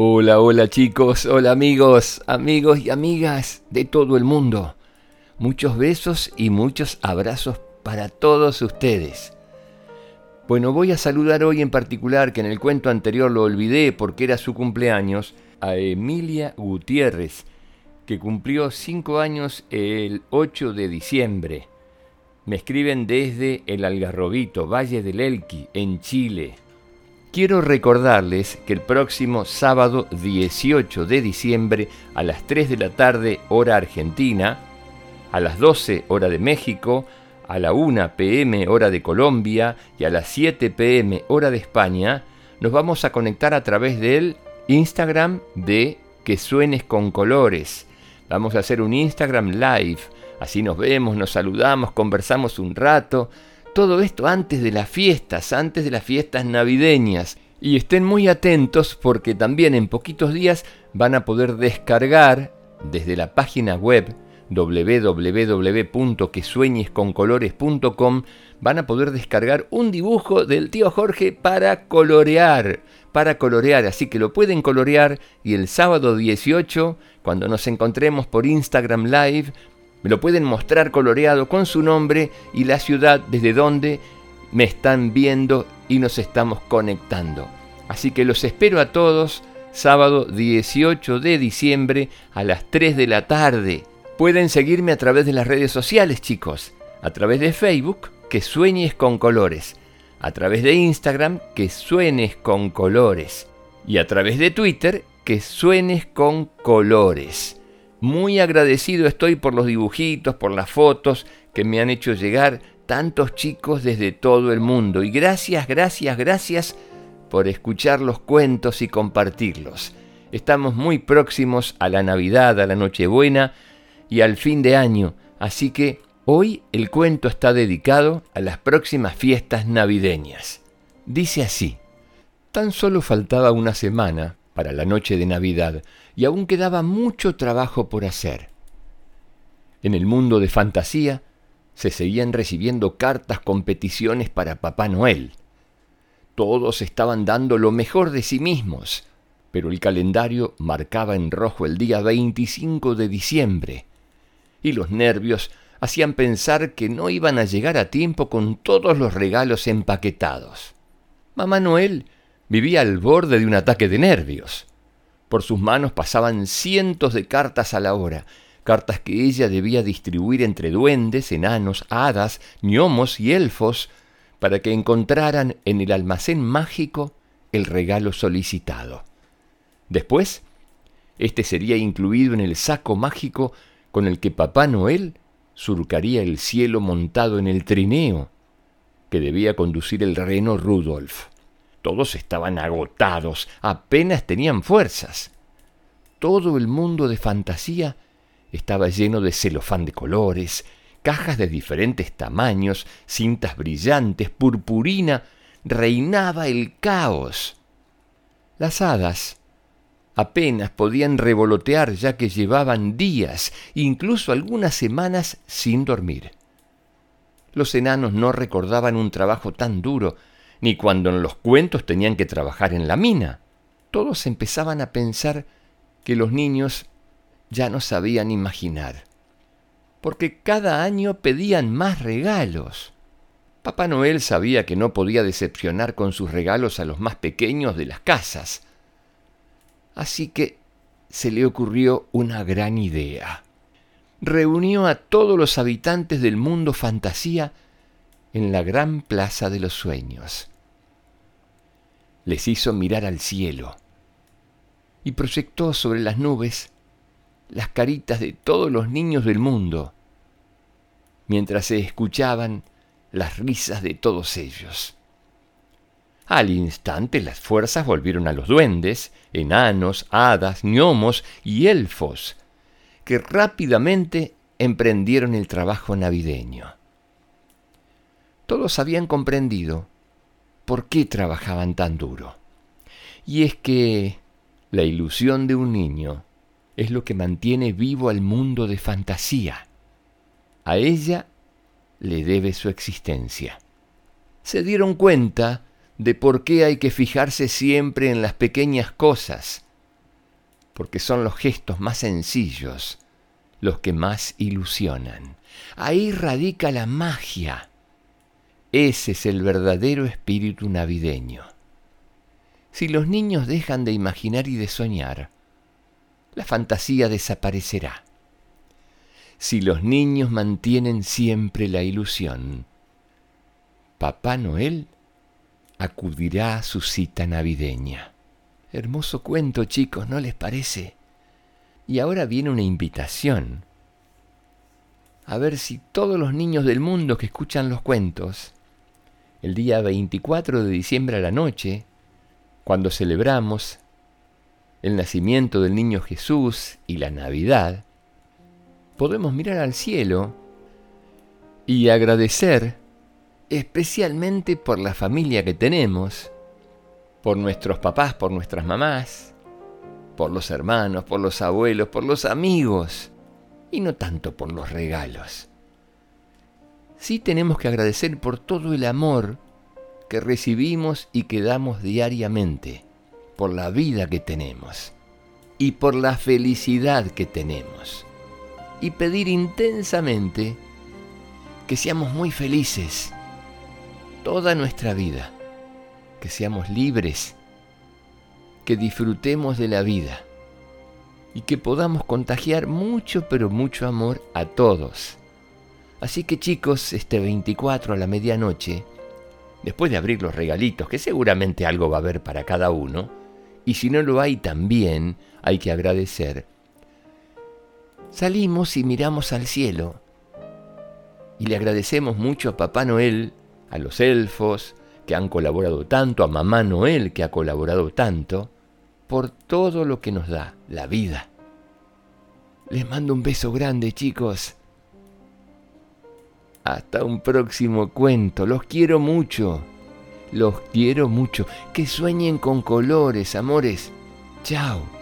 Hola, hola chicos, hola amigos, amigos y amigas de todo el mundo. Muchos besos y muchos abrazos para todos ustedes. Bueno, voy a saludar hoy en particular, que en el cuento anterior lo olvidé porque era su cumpleaños, a Emilia Gutiérrez, que cumplió 5 años el 8 de diciembre. Me escriben desde el Algarrobito, Valle del Elqui, en Chile. Quiero recordarles que el próximo sábado 18 de diciembre a las 3 de la tarde hora argentina, a las 12 hora de México, a la 1 pm hora de Colombia y a las 7 pm hora de España, nos vamos a conectar a través del Instagram de Que Suenes con Colores. Vamos a hacer un Instagram live, así nos vemos, nos saludamos, conversamos un rato, todo esto antes de las fiestas, antes de las fiestas navideñas. Y estén muy atentos porque también en poquitos días van a poder descargar desde la página web www.quesueñesconcolores.com van a poder descargar un dibujo del tío Jorge para colorear, para colorear, así que lo pueden colorear y el sábado 18, cuando nos encontremos por Instagram Live, lo pueden mostrar coloreado con su nombre y la ciudad desde donde me están viendo y nos estamos conectando. Así que los espero a todos sábado 18 de diciembre a las 3 de la tarde. Pueden seguirme a través de las redes sociales, chicos. A través de Facebook, que sueñes con colores. A través de Instagram, que suenes con colores. Y a través de Twitter, que suenes con colores. Muy agradecido estoy por los dibujitos, por las fotos que me han hecho llegar tantos chicos desde todo el mundo. Y gracias, gracias, gracias por escuchar los cuentos y compartirlos. Estamos muy próximos a la Navidad, a la Nochebuena y al fin de año, así que hoy el cuento está dedicado a las próximas fiestas navideñas. Dice así, tan solo faltaba una semana para la noche de Navidad y aún quedaba mucho trabajo por hacer. En el mundo de fantasía se seguían recibiendo cartas con peticiones para Papá Noel. Todos estaban dando lo mejor de sí mismos, pero el calendario marcaba en rojo el día 25 de diciembre, y los nervios hacían pensar que no iban a llegar a tiempo con todos los regalos empaquetados. Mamá Noel vivía al borde de un ataque de nervios. Por sus manos pasaban cientos de cartas a la hora, cartas que ella debía distribuir entre duendes, enanos, hadas, gnomos y elfos, para que encontraran en el almacén mágico el regalo solicitado. Después, este sería incluido en el saco mágico con el que Papá Noel surcaría el cielo montado en el trineo que debía conducir el reno Rudolf. Todos estaban agotados, apenas tenían fuerzas. Todo el mundo de fantasía estaba lleno de celofán de colores, cajas de diferentes tamaños, cintas brillantes, purpurina, reinaba el caos. Las hadas apenas podían revolotear ya que llevaban días, incluso algunas semanas sin dormir. Los enanos no recordaban un trabajo tan duro, ni cuando en los cuentos tenían que trabajar en la mina. Todos empezaban a pensar que los niños ya no sabían imaginar, porque cada año pedían más regalos. Papá Noel sabía que no podía decepcionar con sus regalos a los más pequeños de las casas, así que se le ocurrió una gran idea. Reunió a todos los habitantes del mundo fantasía en la gran plaza de los sueños. Les hizo mirar al cielo y proyectó sobre las nubes las caritas de todos los niños del mundo, mientras se escuchaban las risas de todos ellos. Al instante las fuerzas volvieron a los duendes, enanos, hadas, gnomos y elfos, que rápidamente emprendieron el trabajo navideño todos habían comprendido por qué trabajaban tan duro. Y es que la ilusión de un niño es lo que mantiene vivo al mundo de fantasía. A ella le debe su existencia. Se dieron cuenta de por qué hay que fijarse siempre en las pequeñas cosas, porque son los gestos más sencillos los que más ilusionan. Ahí radica la magia. Ese es el verdadero espíritu navideño. Si los niños dejan de imaginar y de soñar, la fantasía desaparecerá. Si los niños mantienen siempre la ilusión, Papá Noel acudirá a su cita navideña. Hermoso cuento, chicos, ¿no les parece? Y ahora viene una invitación. A ver si todos los niños del mundo que escuchan los cuentos, el día 24 de diciembre a la noche, cuando celebramos el nacimiento del niño Jesús y la Navidad, podemos mirar al cielo y agradecer especialmente por la familia que tenemos, por nuestros papás, por nuestras mamás, por los hermanos, por los abuelos, por los amigos, y no tanto por los regalos. Sí tenemos que agradecer por todo el amor que recibimos y que damos diariamente, por la vida que tenemos y por la felicidad que tenemos, y pedir intensamente que seamos muy felices toda nuestra vida, que seamos libres, que disfrutemos de la vida y que podamos contagiar mucho, pero mucho amor a todos. Así que chicos, este 24 a la medianoche, después de abrir los regalitos, que seguramente algo va a haber para cada uno, y si no lo hay también hay que agradecer, salimos y miramos al cielo y le agradecemos mucho a Papá Noel a los elfos que han colaborado tanto, a Mamá Noel que ha colaborado tanto, por todo lo que nos da la vida. Les mando un beso grande, chicos. Hasta un próximo cuento. Los quiero mucho. Los quiero mucho. Que sueñen con colores, amores. Chao.